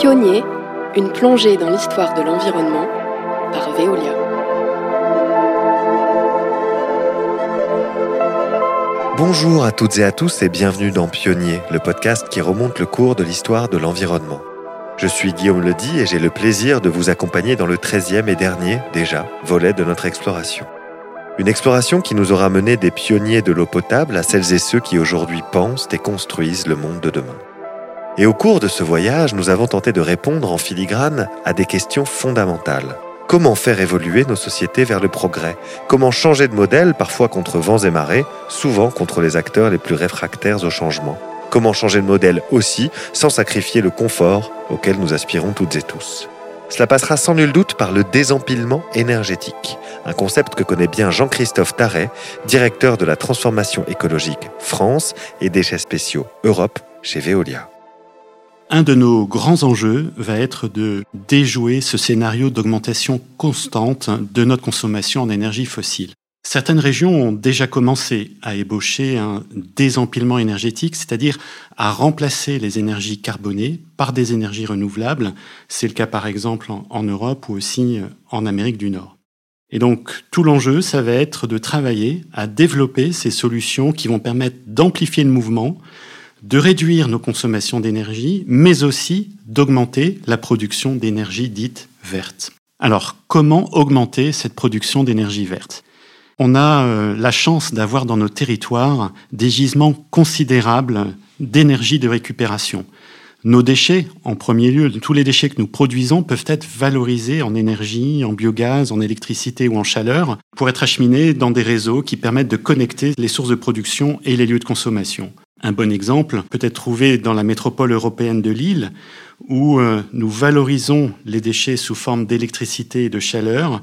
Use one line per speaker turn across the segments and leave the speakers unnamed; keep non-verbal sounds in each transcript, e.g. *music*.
Pionnier, une plongée dans l'histoire de l'environnement par Veolia.
Bonjour à toutes et à tous et bienvenue dans Pionnier, le podcast qui remonte le cours de l'histoire de l'environnement. Je suis Guillaume Ledy et j'ai le plaisir de vous accompagner dans le 13e et dernier, déjà, volet de notre exploration. Une exploration qui nous aura mené des pionniers de l'eau potable à celles et ceux qui aujourd'hui pensent et construisent le monde de demain. Et au cours de ce voyage, nous avons tenté de répondre en filigrane à des questions fondamentales. Comment faire évoluer nos sociétés vers le progrès? Comment changer de modèle, parfois contre vents et marées, souvent contre les acteurs les plus réfractaires au changement? Comment changer de modèle aussi sans sacrifier le confort auquel nous aspirons toutes et tous? Cela passera sans nul doute par le désempilement énergétique, un concept que connaît bien Jean-Christophe Tarret, directeur de la transformation écologique France et déchets spéciaux Europe chez Veolia.
Un de nos grands enjeux va être de déjouer ce scénario d'augmentation constante de notre consommation en énergie fossile. Certaines régions ont déjà commencé à ébaucher un désempilement énergétique, c'est-à-dire à remplacer les énergies carbonées par des énergies renouvelables. C'est le cas par exemple en Europe ou aussi en Amérique du Nord. Et donc tout l'enjeu, ça va être de travailler à développer ces solutions qui vont permettre d'amplifier le mouvement, de réduire nos consommations d'énergie, mais aussi d'augmenter la production d'énergie dite verte. Alors, comment augmenter cette production d'énergie verte? On a euh, la chance d'avoir dans nos territoires des gisements considérables d'énergie de récupération. Nos déchets, en premier lieu, tous les déchets que nous produisons peuvent être valorisés en énergie, en biogaz, en électricité ou en chaleur pour être acheminés dans des réseaux qui permettent de connecter les sources de production et les lieux de consommation. Un bon exemple peut être trouvé dans la métropole européenne de Lille, où euh, nous valorisons les déchets sous forme d'électricité et de chaleur.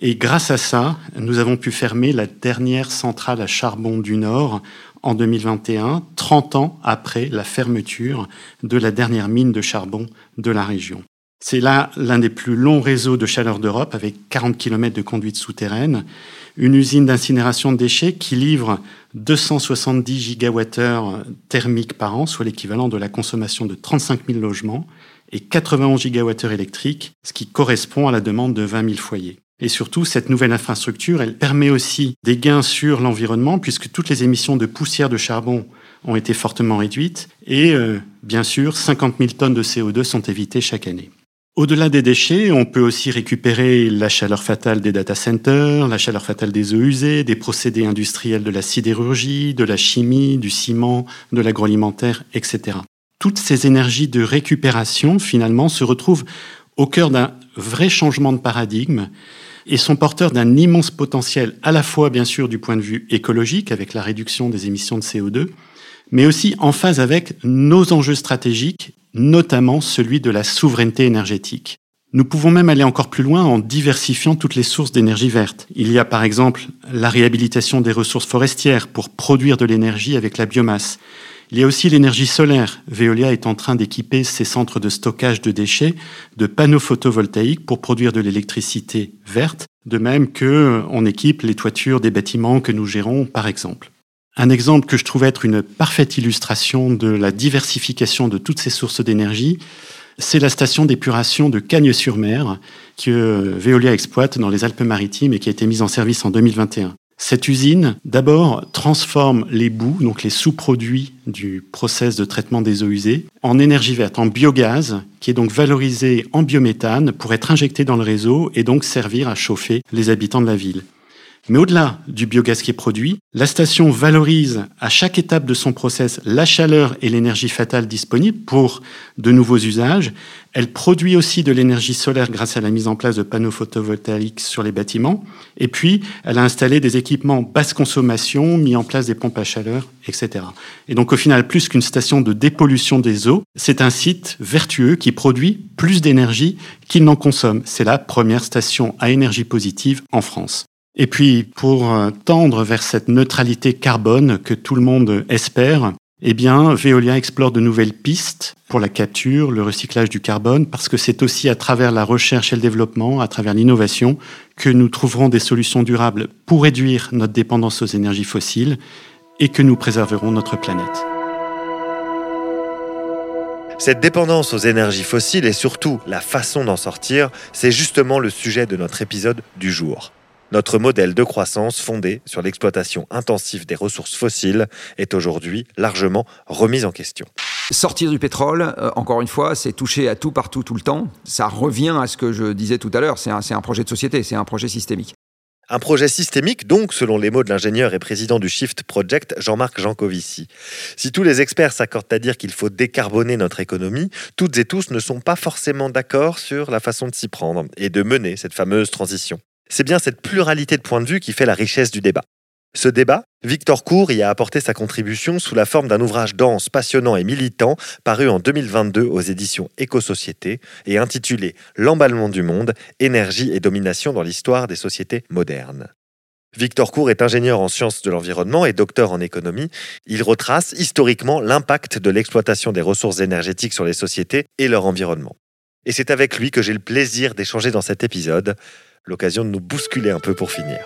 Et grâce à ça, nous avons pu fermer la dernière centrale à charbon du Nord en 2021, 30 ans après la fermeture de la dernière mine de charbon de la région. C'est là l'un des plus longs réseaux de chaleur d'Europe, avec 40 km de conduite souterraine, une usine d'incinération de déchets qui livre 270 gigawattheures thermiques par an, soit l'équivalent de la consommation de 35 000 logements, et 91 gigawattheures électriques, ce qui correspond à la demande de 20 000 foyers. Et surtout, cette nouvelle infrastructure, elle permet aussi des gains sur l'environnement, puisque toutes les émissions de poussière de charbon ont été fortement réduites, et euh, bien sûr, 50 000 tonnes de CO2 sont évitées chaque année. Au-delà des déchets, on peut aussi récupérer la chaleur fatale des data centers, la chaleur fatale des eaux usées, des procédés industriels de la sidérurgie, de la chimie, du ciment, de l'agroalimentaire, etc. Toutes ces énergies de récupération, finalement, se retrouvent au cœur d'un vrai changement de paradigme et sont porteurs d'un immense potentiel, à la fois, bien sûr, du point de vue écologique, avec la réduction des émissions de CO2, mais aussi en phase avec nos enjeux stratégiques notamment celui de la souveraineté énergétique. Nous pouvons même aller encore plus loin en diversifiant toutes les sources d'énergie verte. Il y a par exemple la réhabilitation des ressources forestières pour produire de l'énergie avec la biomasse. Il y a aussi l'énergie solaire. Veolia est en train d'équiper ses centres de stockage de déchets de panneaux photovoltaïques pour produire de l'électricité verte, de même que on équipe les toitures des bâtiments que nous gérons par exemple. Un exemple que je trouve être une parfaite illustration de la diversification de toutes ces sources d'énergie, c'est la station d'épuration de Cagnes-sur-Mer que Veolia exploite dans les Alpes-Maritimes et qui a été mise en service en 2021. Cette usine, d'abord, transforme les boues, donc les sous-produits du process de traitement des eaux usées, en énergie verte, en biogaz, qui est donc valorisé en biométhane pour être injecté dans le réseau et donc servir à chauffer les habitants de la ville. Mais au-delà du biogaz qui est produit, la station valorise à chaque étape de son process la chaleur et l'énergie fatale disponibles pour de nouveaux usages. Elle produit aussi de l'énergie solaire grâce à la mise en place de panneaux photovoltaïques sur les bâtiments. Et puis, elle a installé des équipements basse consommation, mis en place des pompes à chaleur, etc. Et donc, au final, plus qu'une station de dépollution des eaux, c'est un site vertueux qui produit plus d'énergie qu'il n'en consomme. C'est la première station à énergie positive en France. Et puis, pour euh, tendre vers cette neutralité carbone que tout le monde espère, eh bien, Veolia explore de nouvelles pistes pour la capture, le recyclage du carbone, parce que c'est aussi à travers la recherche et le développement, à travers l'innovation, que nous trouverons des solutions durables pour réduire notre dépendance aux énergies fossiles et que nous préserverons notre planète.
Cette dépendance aux énergies fossiles et surtout la façon d'en sortir, c'est justement le sujet de notre épisode du jour. Notre modèle de croissance fondé sur l'exploitation intensive des ressources fossiles est aujourd'hui largement remis en question.
Sortir du pétrole, euh, encore une fois, c'est toucher à tout partout tout le temps. Ça revient à ce que je disais tout à l'heure, c'est un, un projet de société, c'est un projet systémique.
Un projet systémique, donc, selon les mots de l'ingénieur et président du Shift Project, Jean-Marc Jancovici. Si tous les experts s'accordent à dire qu'il faut décarboner notre économie, toutes et tous ne sont pas forcément d'accord sur la façon de s'y prendre et de mener cette fameuse transition. C'est bien cette pluralité de points de vue qui fait la richesse du débat. Ce débat, Victor Cour y a apporté sa contribution sous la forme d'un ouvrage dense, passionnant et militant, paru en 2022 aux éditions Éco-Société et intitulé L'emballement du monde, énergie et domination dans l'histoire des sociétés modernes. Victor Cour est ingénieur en sciences de l'environnement et docteur en économie. Il retrace historiquement l'impact de l'exploitation des ressources énergétiques sur les sociétés et leur environnement. Et c'est avec lui que j'ai le plaisir d'échanger dans cet épisode, l'occasion de nous bousculer un peu pour finir.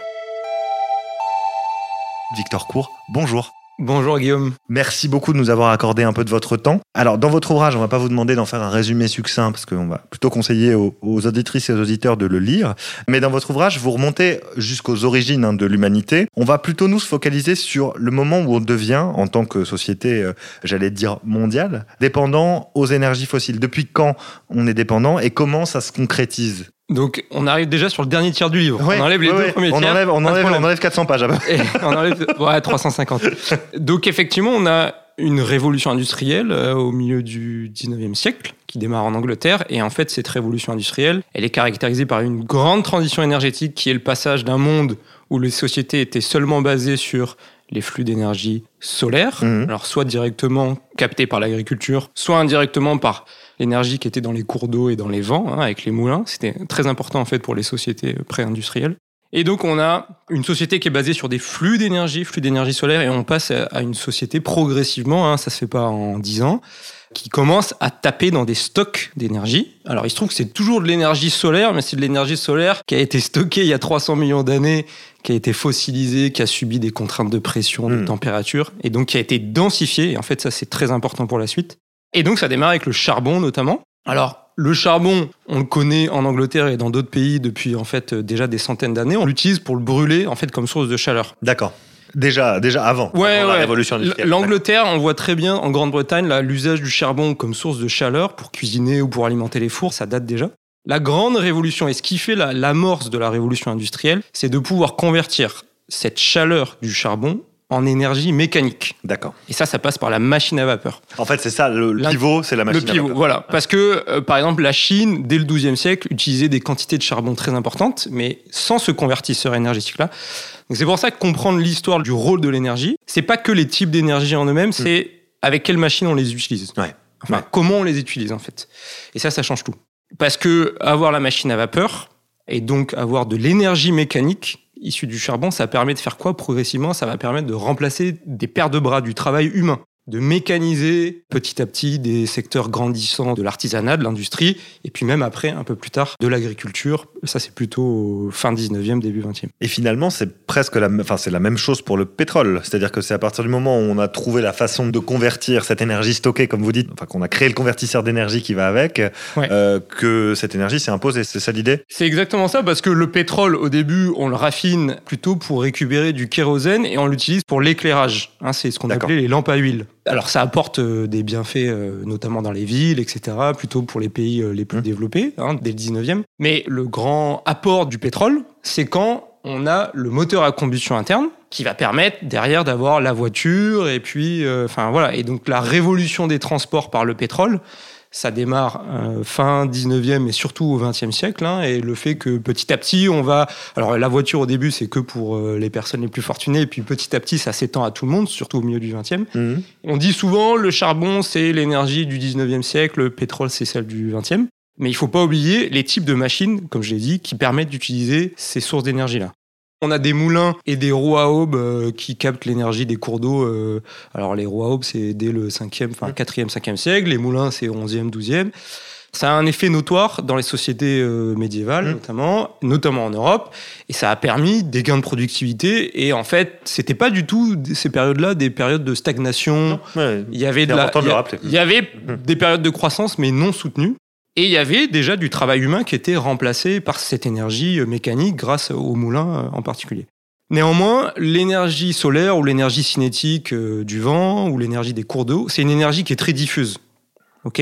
Victor Cour, bonjour.
Bonjour Guillaume.
Merci beaucoup de nous avoir accordé un peu de votre temps. Alors, dans votre ouvrage, on ne va pas vous demander d'en faire un résumé succinct parce qu'on va plutôt conseiller aux, auditrices et aux auditeurs de le lire. Mais dans votre ouvrage, vous remontez jusqu'aux origines hein, de l'humanité. On va plutôt nous focaliser sur le moment où on devient, en tant que société, euh, j'allais dire mondiale, dépendant aux énergies fossiles. Depuis quand on est dépendant et comment ça se concrétise?
Donc, on arrive déjà sur le dernier tiers du livre. on enlève les deux premiers
on
tiers.
Enlève, on, enlève, on enlève 400 pages.
on enlève ouais, 350. *laughs* Donc, effectivement, on a une révolution industrielle euh, au milieu du 19e siècle qui démarre en Angleterre. Et en fait, cette révolution industrielle, elle est caractérisée par une grande transition énergétique qui est le passage d'un monde où les sociétés étaient seulement basées sur les flux d'énergie solaire, mhm. alors soit directement captés par l'agriculture, soit indirectement par l'énergie qui était dans les cours d'eau et dans les vents, hein, avec les moulins. C'était très important en fait pour les sociétés pré-industrielles. Et donc on a une société qui est basée sur des flux d'énergie, flux d'énergie solaire, et on passe à une société progressivement, hein, ça se fait pas en 10 ans, qui commence à taper dans des stocks d'énergie. Alors il se trouve que c'est toujours de l'énergie solaire, mais c'est de l'énergie solaire qui a été stockée il y a 300 millions d'années, qui a été fossilisée, qui a subi des contraintes de pression, de hmm. température, et donc qui a été densifiée. Et en fait ça c'est très important pour la suite. Et donc ça démarre avec le charbon notamment. Alors le charbon, on le connaît en Angleterre et dans d'autres pays depuis en fait déjà des centaines d'années. On l'utilise pour le brûler en fait comme source de chaleur.
D'accord. Déjà, déjà avant,
ouais,
la révolution industrielle.
L'Angleterre, on voit très bien en Grande-Bretagne l'usage du charbon comme source de chaleur pour cuisiner ou pour alimenter les fours, ça date déjà. La grande révolution et ce qui fait l'amorce de la révolution industrielle, c'est de pouvoir convertir cette chaleur du charbon en énergie mécanique.
D'accord.
Et ça, ça passe par la machine à vapeur.
En fait, c'est ça, le pivot, c'est la machine
le pivot,
à vapeur.
Voilà, parce que, euh, par exemple, la Chine, dès le XIIe siècle, utilisait des quantités de charbon très importantes, mais sans ce convertisseur énergétique-là. Donc c'est pour ça que comprendre l'histoire du rôle de l'énergie, c'est pas que les types d'énergie en eux-mêmes, hmm. c'est avec quelle machine on les utilise.
Ouais.
Enfin, comment on les utilise, en fait. Et ça, ça change tout. Parce que avoir la machine à vapeur, et donc avoir de l'énergie mécanique, issu du charbon, ça permet de faire quoi progressivement? Ça va permettre de remplacer des paires de bras du travail humain de mécaniser petit à petit des secteurs grandissants de l'artisanat, de l'industrie, et puis même après, un peu plus tard, de l'agriculture. Ça, c'est plutôt fin 19e, début 20e.
Et finalement, c'est presque la, enfin, c'est la même chose pour le pétrole. C'est-à-dire que c'est à partir du moment où on a trouvé la façon de convertir cette énergie stockée, comme vous dites, enfin, qu'on a créé le convertisseur d'énergie qui va avec, euh, que cette énergie s'est imposée. C'est ça l'idée?
C'est exactement ça, parce que le pétrole, au début, on le raffine plutôt pour récupérer du kérosène et on l'utilise pour l'éclairage. Hein, c'est ce qu'on appelait les lampes à huile. Alors ça apporte euh, des bienfaits, euh, notamment dans les villes, etc., plutôt pour les pays euh, les plus mmh. développés, hein, dès le 19e. Mais le grand apport du pétrole, c'est quand on a le moteur à combustion interne qui va permettre derrière d'avoir la voiture et puis, enfin voilà. Et donc la révolution des transports par le pétrole, ça démarre euh, fin 19e et surtout au 20e siècle. Hein, et le fait que petit à petit, on va... Alors la voiture au début, c'est que pour euh, les personnes les plus fortunées, et puis petit à petit, ça s'étend à tout le monde, surtout au milieu du 20e. Mhm. On dit souvent, le charbon, c'est l'énergie du 19e siècle, le pétrole, c'est celle du 20e. Mais il faut pas oublier les types de machines, comme je l'ai dit, qui permettent d'utiliser ces sources d'énergie-là. On a des moulins et des roues à aube euh, qui captent l'énergie des cours d'eau. alors les roues à aube, c'est dès le 5e, enfin 4e, 5e siècle. Les moulins, c'est 11e, 12e. Ça a un effet notoire dans les sociétés euh, médiévales,
Mm.
notamment, notamment en Europe, et ça a permis des gains de productivité. Et en fait, c'était pas du tout ces périodes-là des périodes de stagnation.
Ouais.
Il y avait, de
C'est
la-
important de
il y
le
a-
rappeler.
il y avait des périodes de croissance, mais non soutenues. Et il y avait déjà du travail humain qui était remplacé par cette énergie euh, mécanique grâce aux moulins euh, en particulier. Néanmoins, l'énergie solaire ou l'énergie cinétique euh, du vent ou l'énergie des cours d'eau, c'est une énergie qui est très diffuse. Ok,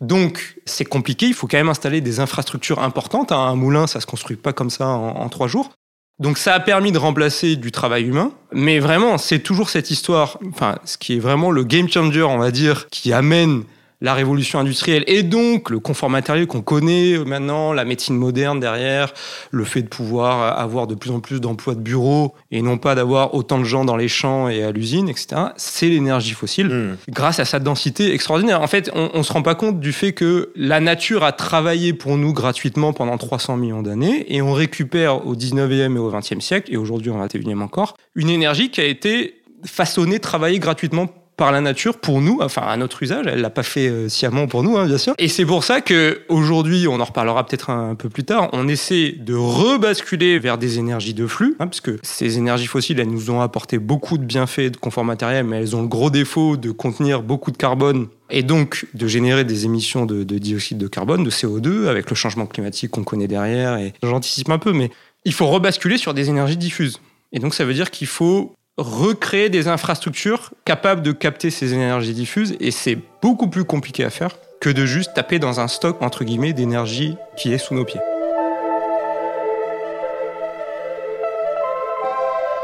donc c'est compliqué. Il faut quand même installer des infrastructures importantes. hein. Un moulin, ça se construit pas comme ça en, en trois jours. Donc ça a permis de remplacer du travail humain, mais vraiment c'est toujours cette histoire. Enfin, ce qui est vraiment le game changer, on va dire, qui amène la révolution industrielle et donc le confort matériel qu'on connaît maintenant, la médecine moderne derrière, le fait de pouvoir avoir de plus en plus d'emplois de bureau et non pas d'avoir autant de gens dans les champs et à l'usine, etc. C'est l'énergie fossile
Hmm.
grâce à sa densité extraordinaire. En fait, on, on se rend pas compte du fait que la nature a travaillé pour nous gratuitement pendant 300 millions d'années et on récupère au 19e et au 20e siècle et aujourd'hui au 21e encore une énergie qui a été façonnée, travaillée gratuitement par la nature pour nous, enfin à notre usage. Elle l'a pas fait euh, sciemment pour nous, hein, bien sûr. Et c'est pour ça que aujourd'hui, on en reparlera peut-être un, peu plus tard, on essaie de rebasculer vers des énergies de flux, hein, parce que ces énergies fossiles, elles nous ont apporté beaucoup de bienfaits de confort matériel, mais elles ont le gros défaut de contenir beaucoup de carbone et donc de générer des émissions de, de dioxyde de carbone, de CO2, avec le changement climatique qu'on connaît derrière. Et j'anticipe un peu, mais il faut rebasculer sur des énergies diffuses. Et donc ça veut dire qu'il faut recréer des infrastructures capables de capter ces énergies diffuses, et c'est beaucoup plus compliqué à faire que de juste taper dans un stock, entre d'énergie qui est sous nos pieds.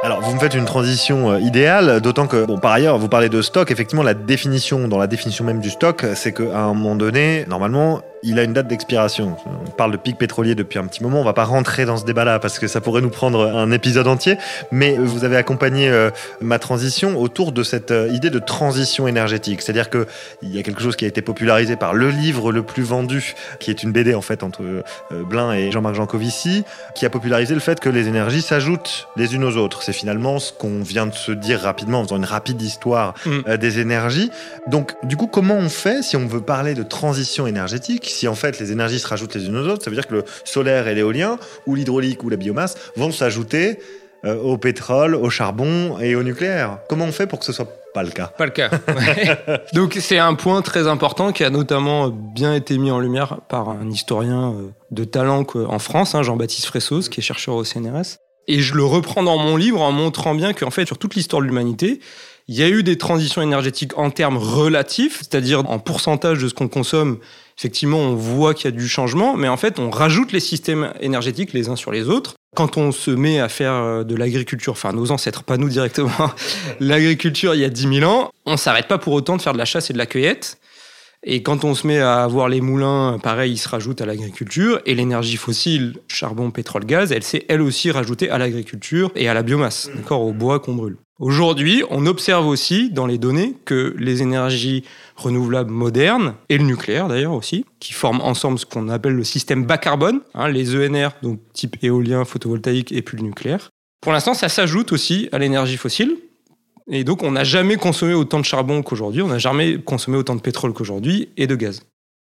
Alors, vous me faites une transition euh, idéale, d'autant que, bon, par ailleurs, vous parlez de stock. Effectivement, la définition, dans la définition même du stock, c'est qu'à un moment donné, normalement, il a une date d'expiration. On parle de pic pétrolier depuis un petit moment. On va pas rentrer dans ce débat-là parce que ça pourrait nous prendre un épisode entier. Mais vous avez accompagné euh, ma transition autour de cette euh, idée de transition énergétique. C'est-à-dire que il y a quelque chose qui a été popularisé par le livre le plus vendu, qui est une BD en fait entre euh, Blin et Jean-Marc Jancovici, qui a popularisé le fait que les énergies s'ajoutent les unes aux autres. C'est finalement ce qu'on vient de se dire rapidement en faisant une rapide histoire
Mm.
euh, des énergies. Donc, du coup, comment on fait si on veut parler de transition énergétique Si en fait les énergies se rajoutent les unes aux autres, ça veut dire que le solaire et l'éolien, ou l'hydraulique ou la biomasse, vont s'ajouter euh, au pétrole, au charbon et au nucléaire. Comment on fait pour que ce soit pas le cas?
Pas le cas. Ouais. *laughs* Donc c'est un point très important qui a notamment bien été mis en lumière par un historien euh, de talent en France, hein, Jean-Baptiste Fressos, qui est chercheur au CNRS. Et je le reprends dans mon livre en montrant bien qu'en fait, sur toute l'histoire de l'humanité, il y a eu des transitions énergétiques en termes relatifs, c'est-à-dire en pourcentage de ce qu'on consomme. Effectivement, on voit qu'il y a du changement, mais en fait, on rajoute les systèmes énergétiques les uns sur les autres. Quand on se met à faire euh, de l'agriculture, enfin nos ancêtres, pas nous directement, *laughs* l'agriculture il y a 10 000 ans, on s'arrête pas pour autant de faire de la chasse et de la cueillette. Et quand on se met à avoir les moulins, pareil, ils se rajoutent à l'agriculture. Et l'énergie fossile, charbon, pétrole, gaz, elle s'est elle aussi rajoutée à l'agriculture et à la biomasse, d'accord, au bois qu'on brûle. Aujourd'hui, on observe aussi dans les données que les énergies renouvelables modernes, et le nucléaire d'ailleurs aussi, qui forment ensemble ce qu'on appelle le système bas carbone, hein, les ENR, donc type éolien, photovoltaïque et puis le nucléaire. Pour l'instant, ça s'ajoute aussi à l'énergie fossile. Et donc, on n'a jamais consommé autant de charbon qu'aujourd'hui, on n'a jamais consommé autant de pétrole qu'aujourd'hui et de gaz.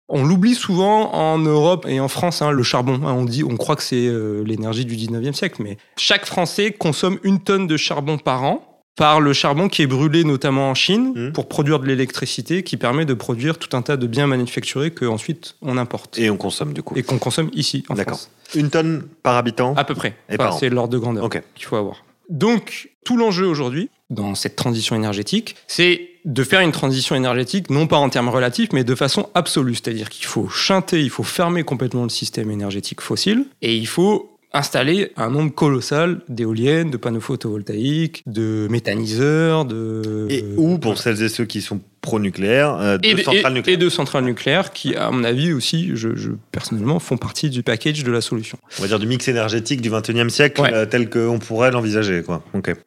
On l'oublie souvent en Europe et en France, hein, le charbon. hein, on dit, on croit que c'est euh, l'énergie du 19e siècle, mais chaque Français consomme une tonne de charbon par an par le charbon qui est brûlé notamment en Chine
Mhm.
pour produire de l'électricité qui permet de produire tout un tas de biens manufacturés qu'ensuite on importe
Et on consomme du coup.
et qu'on consomme ici en
D'accord.
France.
Une tonne par habitant
À peu près.
Et
Enfin,
par an.
c'est l'ordre de grandeur qu'il faut avoir. Donc, tout l'enjeu aujourd'hui, dans cette transition énergétique, c'est de faire une transition énergétique, non pas en termes relatifs, mais de façon absolue. C'est-à-dire qu'il faut chanter, il faut fermer complètement le système énergétique fossile, et il faut installer un nombre colossal d'éoliennes, de panneaux photovoltaïques, de méthaniseurs, de...
Et ou pour celles et ceux qui sont pro-nucléaire, euh, de
et de,
centrales
et-
nucléaires.
et de centrales nucléaires qui, à mon avis aussi, je, je- personnellement, font partie du package de la solution.
On va dire du mix énergétique du 21e siècle
Ouais.
euh, tel qu'on pourrait l'envisager. Quoi.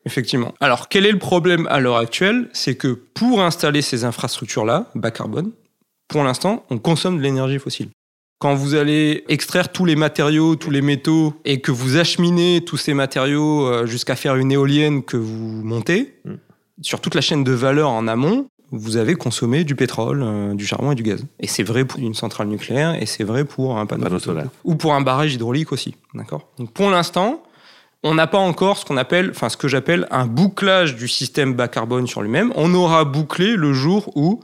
Effectivement. Alors, quel est le problème à l'heure actuelle? C'est que pour installer ces infrastructures-là, bas carbone, pour l'instant, on consomme de l'énergie fossile. Quand vous allez extraire tous les matériaux, tous les métaux, et que vous acheminez tous ces matériaux euh, jusqu'à faire une éolienne que vous montez,
Mm.
sur toute la chaîne de valeur en amont, vous avez consommé du pétrole, euh, du charbon et du gaz. Et c'est vrai pour une centrale nucléaire et c'est vrai pour un panneau,
Panneau solaire.
Ou pour un barrage hydraulique aussi. D'accord? Donc pour l'instant, on n'a pas encore ce qu'on appelle, enfin ce que j'appelle un bouclage du système bas carbone sur lui-même. On aura bouclé le jour où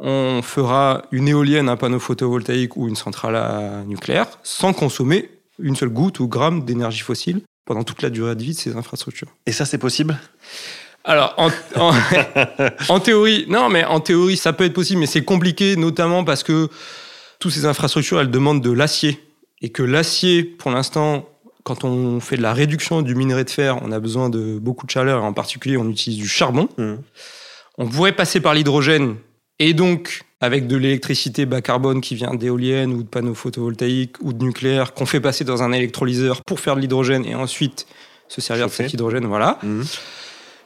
on fera une éolienne, un panneau photovoltaïque ou une centrale à nucléaire sans consommer une seule goutte ou gramme d'énergie fossile pendant toute la durée de vie de ces infrastructures.
Et ça, c'est possible?
Alors, en, en- *laughs* en théorie, non, mais en théorie, ça peut être possible, mais c'est compliqué, notamment parce que toutes ces infrastructures, elles demandent de l'acier. Et que l'acier, pour l'instant, quand on fait de la réduction du minerai de fer, on a besoin de beaucoup de chaleur, et en particulier, on utilise du charbon.
Mhm.
On pourrait passer par l'hydrogène, et donc, avec de l'électricité bas carbone qui vient d'éoliennes ou de panneaux photovoltaïques ou de nucléaire, qu'on fait passer dans un électrolyseur pour faire de l'hydrogène, et ensuite se servir
Chauffer.
de cet hydrogène, voilà.
Mhm.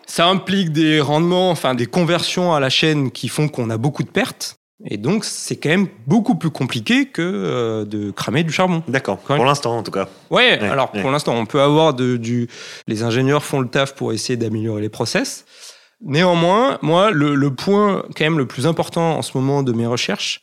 Ça implique des rendements, enfin des conversions à la chaîne qui font qu'on a beaucoup de pertes. Et donc, c'est quand même beaucoup plus compliqué que euh, de cramer du charbon.
D'accord. Pour l'instant, en tout cas.
Ouais,
Ouais,
alors
ouais.
pour l'instant, on peut avoir de, du. Les ingénieurs font le taf pour essayer d'améliorer les process. Néanmoins, moi, le, le point quand même le plus important en ce moment de mes recherches,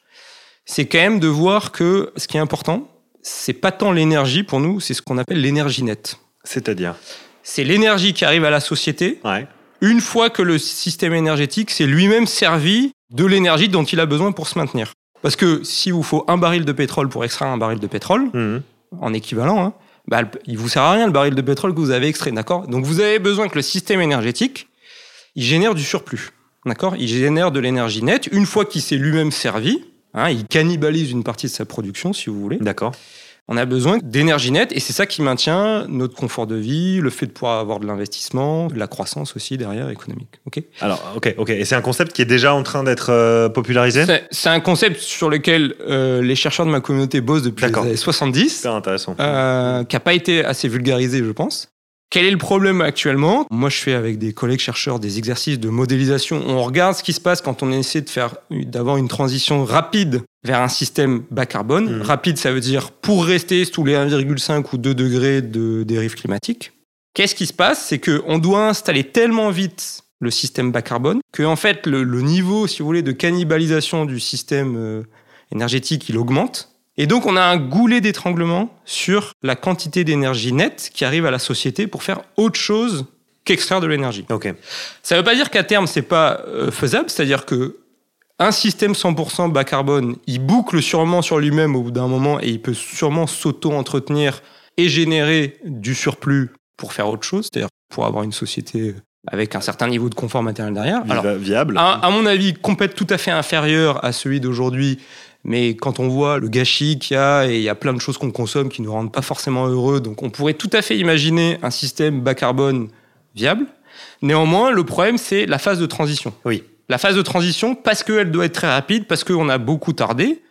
c'est quand même de voir que ce qui est important, c'est pas tant l'énergie pour nous, c'est ce qu'on appelle l'énergie nette.
C'est-à-dire?
C'est l'énergie qui arrive à la société
Ouais.
une fois que le système énergétique s'est lui-même servi de l'énergie dont il a besoin pour se maintenir. Parce que si vous faut un baril de pétrole pour extraire un baril de pétrole,
Mhm.
en équivalent, hein, bah, il vous sert à rien le baril de pétrole que vous avez extrait, d'accord? Donc vous avez besoin que le système énergétique, il génère du surplus, d'accord? Il génère de l'énergie nette une fois qu'il s'est lui-même servi. hein, il cannibalise une partie de sa production, si vous voulez.
D'accord.
On a besoin d'énergie nette et c'est ça qui maintient notre confort de vie, le fait de pouvoir avoir de l'investissement, de la croissance aussi derrière économique. Ok?
Alors, ok, ok. Et c'est un concept qui est déjà en train d'être euh, popularisé?
C'est un concept sur lequel euh, les chercheurs de ma communauté bossent depuis les années 70,
Super intéressant.
euh, qui n'a pas été assez vulgarisé, je pense. Quel est le problème actuellement? Moi, je fais avec des collègues chercheurs des exercices de modélisation. On regarde ce qui se passe quand on essaie de faire, d'avoir une transition rapide vers un système bas carbone.
Mhm.
Rapide, ça veut dire pour rester sous les 1,5 ou 2 degrés de dérive climatique. Qu'est-ce qui se passe? C'est qu'on doit installer tellement vite le système bas carbone que, en fait, le, le niveau, si vous voulez, de cannibalisation du système euh, énergétique, il augmente. Et donc, on a un goulet d'étranglement sur la quantité d'énergie nette qui arrive à la société pour faire autre chose qu'extraire de l'énergie.
Ok.
Ça ne veut pas dire qu'à terme, c'est pas euh, faisable, c'est-à-dire que un système 100% bas carbone, il boucle sûrement sur lui-même au bout d'un moment et il peut sûrement s'auto-entretenir et générer du surplus pour faire autre chose, c'est-à-dire pour avoir une société avec un certain niveau de confort matériel derrière. Alors,
viable.
à, à mon avis, complète tout à fait inférieur à celui d'aujourd'hui. Mais quand on voit le gâchis qu'il y a, et il y a plein de choses qu'on consomme qui ne nous rendent pas forcément heureux, donc on pourrait tout à fait imaginer un système bas carbone viable. Néanmoins, le problème, c'est la phase de transition.
Oui.
La phase de transition, parce qu'elle doit être très rapide, parce qu'on a beaucoup tardé.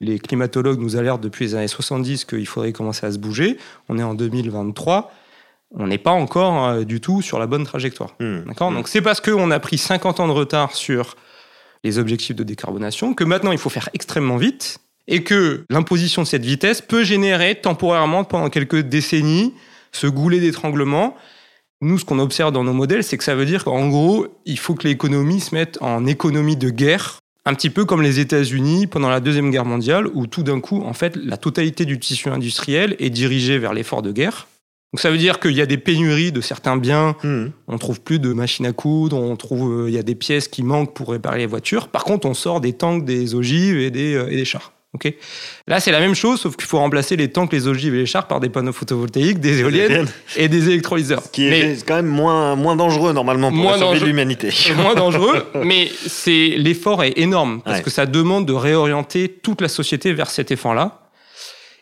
Les climatologues nous alertent depuis les années 70 qu'il faudrait commencer à se bouger. On est en 2023. On n'est pas encore euh, du tout sur la bonne trajectoire.
Hmm.
D'accord?
Hmm.
Donc c'est parce qu'on a pris 50 ans de retard sur les objectifs de décarbonation que maintenant il faut faire extrêmement vite et que l'imposition de cette vitesse peut générer temporairement pendant quelques décennies ce goulet d'étranglement. Nous, ce qu'on observe dans nos modèles, c'est que ça veut dire qu'en gros, il faut que l'économie se mette en économie de guerre, un petit peu comme les États-Unis pendant la Deuxième Guerre mondiale, où tout d'un coup, en fait, la totalité du tissu industriel est dirigée vers l'effort de guerre. Donc ça veut dire qu'il y a des pénuries de certains biens
Hmm.
on trouve plus de machines à coudre, on trouve euh, il y a des pièces qui manquent pour réparer les voitures. Par contre, on sort des tanks, des ogives et des, euh, et des chars. Ok? Là, c'est la même chose, sauf qu'il faut remplacer les tanks, les ogives et les chars par des panneaux photovoltaïques, des éoliennes et des électrolyseurs.
Qui
Mais-
est quand même moins, moins dangereux normalement pour
Moins
la survie de
dangereux.
l'humanité. *laughs*
moins dangereux, *laughs* mais c'est l'effort est énorme parce
Ouais.
que ça demande de réorienter toute la société vers cet effort-là.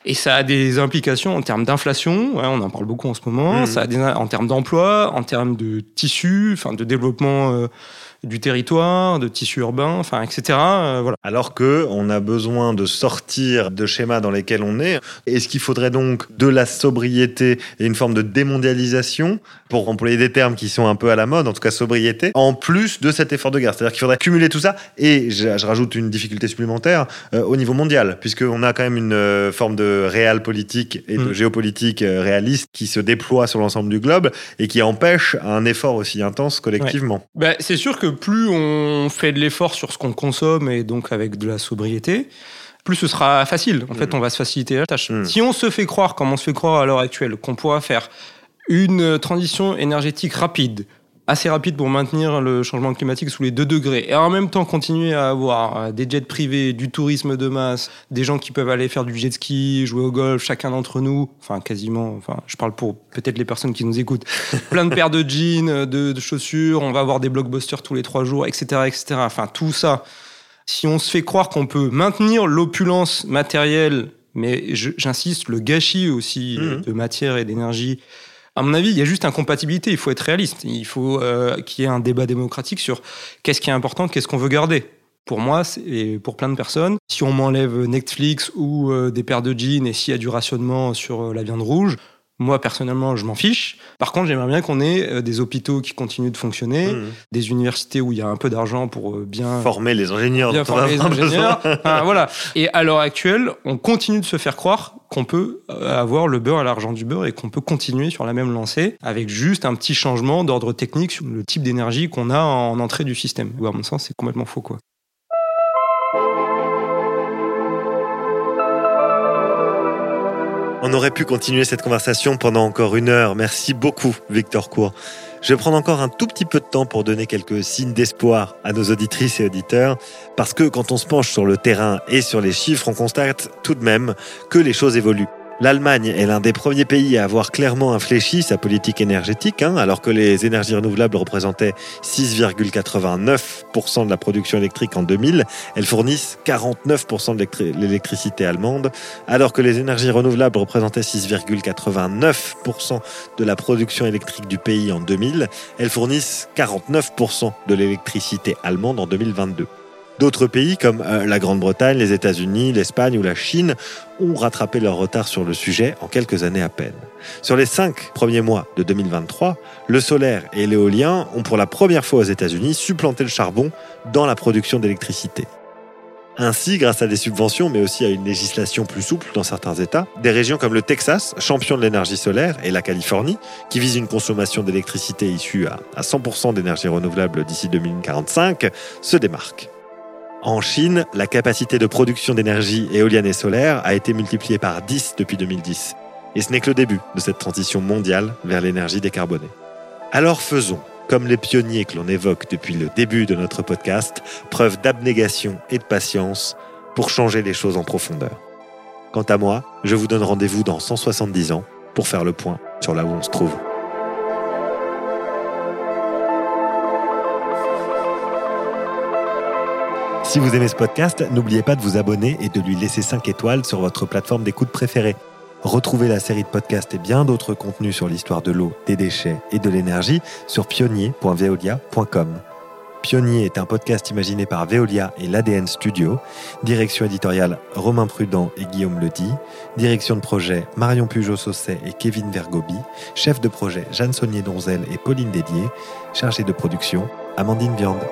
Et ça a des implications en termes d'inflation, ouais, on en parle beaucoup en ce moment,
Mhm.
ça a des en termes d'emploi, en termes de tissu, enfin de développement euh, du territoire, de tissu urbain, enfin etc. euh, voilà.
Alors que on a besoin de sortir de schémas dans lesquels on est. Est-ce qu'il faudrait donc de la sobriété et une forme de démondialisation pour employer des termes qui sont un peu à la mode, en tout cas sobriété, en plus de cet effort de guerre? C'est-à-dire qu'il faudrait cumuler tout ça. Et je, je rajoute une difficulté supplémentaire euh, au niveau mondial, puisqu'on a quand même une euh, forme de réel politique et de
Mm.
géopolitique réaliste qui se déploie sur l'ensemble du globe et qui empêche un effort aussi intense collectivement.
Ben, c'est sûr que plus on fait de l'effort sur ce qu'on consomme et donc avec de la sobriété, plus ce sera facile. En fait, on va se faciliter la tâche.
Mm.
Si on se fait croire, comme on se fait croire à l'heure actuelle, qu'on pourra faire une transition énergétique rapide, assez rapide pour maintenir le changement climatique sous les 2 degrés, et en même temps continuer à avoir euh, des jets privés, du tourisme de masse, des gens qui peuvent aller faire du jet ski, jouer au golf, chacun d'entre nous, enfin quasiment, enfin je parle pour peut-être les personnes qui nous écoutent, *laughs* plein de paires de jeans, de, de chaussures, on va avoir des blockbusters tous les trois jours, etc., etc. Enfin tout ça, si on se fait croire qu'on peut maintenir l'opulence matérielle, mais j'insiste, le gâchis aussi euh, de matière et d'énergie, à mon avis, il y a juste incompatibilité. Il faut être réaliste. Il faut euh, qu'il y ait un débat démocratique sur qu'est-ce qui est important, qu'est-ce qu'on veut garder. Pour moi, et pour plein de personnes, si on m'enlève Netflix ou euh, des paires de jeans et s'il y a du rationnement sur euh, la viande rouge, moi personnellement, je m'en fiche. Par contre, j'aimerais bien qu'on ait euh, des hôpitaux qui continuent de fonctionner,
Mmh.
des universités où il y a un peu d'argent pour euh, bien
Former les ingénieurs.
bien former les ingénieurs. *laughs* Enfin, voilà. Et à l'heure actuelle, on continue de se faire croire qu'on peut euh, avoir le beurre à l'argent du beurre et qu'on peut continuer sur la même lancée avec juste un petit changement d'ordre technique sur le type d'énergie qu'on a en entrée du système. Ou à mon sens, c'est complètement faux, quoi.
On aurait pu continuer cette conversation pendant encore une heure. Merci beaucoup, Victor Cour. Je vais prendre encore un tout petit peu de temps pour donner quelques signes d'espoir à nos auditrices et auditeurs, parce que quand on se penche sur le terrain et sur les chiffres, on constate tout de même que les choses évoluent. L'Allemagne est l'un des premiers pays à avoir clairement infléchi sa politique énergétique, hein, alors que les énergies renouvelables représentaient 6,89% de la production électrique en 2000. Elles fournissent 49% de l'électri- l'électricité allemande, alors que les énergies renouvelables représentaient 6,89% de la production électrique du pays en 2000. Elles fournissent 49% de l'électricité allemande en 2022. D'autres pays comme euh, la Grande-Bretagne, les États-Unis, l'Espagne ou la Chine ont rattrapé leur retard sur le sujet en quelques années à peine. Sur les cinq premiers mois de 2023, le solaire et l'éolien ont pour la première fois aux États-Unis supplanté le charbon dans la production d'électricité. Ainsi, grâce à des subventions, mais aussi à une législation plus souple dans certains États, des régions comme le Texas, champion de l'énergie solaire, et la Californie, qui vise une consommation d'électricité issue à à 100% d'énergie renouvelable d'ici 2045, se démarquent. En Chine, la capacité de production d'énergie éolienne et solaire a été multipliée par 10 depuis 2010. Et ce n'est que le début de cette transition mondiale vers l'énergie décarbonée. Alors faisons, comme les pionniers que l'on évoque depuis le début de notre podcast, preuve d'abnégation et de patience pour changer les choses en profondeur. Quant à moi, je vous donne rendez-vous dans 170 ans pour faire le point sur là où on se trouve. Si vous aimez ce podcast, n'oubliez pas de vous abonner et de lui laisser 5 étoiles sur votre plateforme d'écoute préférée. Retrouvez la série de podcasts et bien d'autres contenus sur l'histoire de l'eau, des déchets et de l'énergie sur pionnier.veolia.com. Pionnier est un podcast imaginé par Veolia et l'ADN Studio. Direction éditoriale Romain Prudent et Guillaume Ledy. Direction de projet Marion Pujot-Sausset et Kevin Vergobi. Chef de projet Jeanne Saunier-Donzel et Pauline Dédier. Chargé de production Amandine Viande.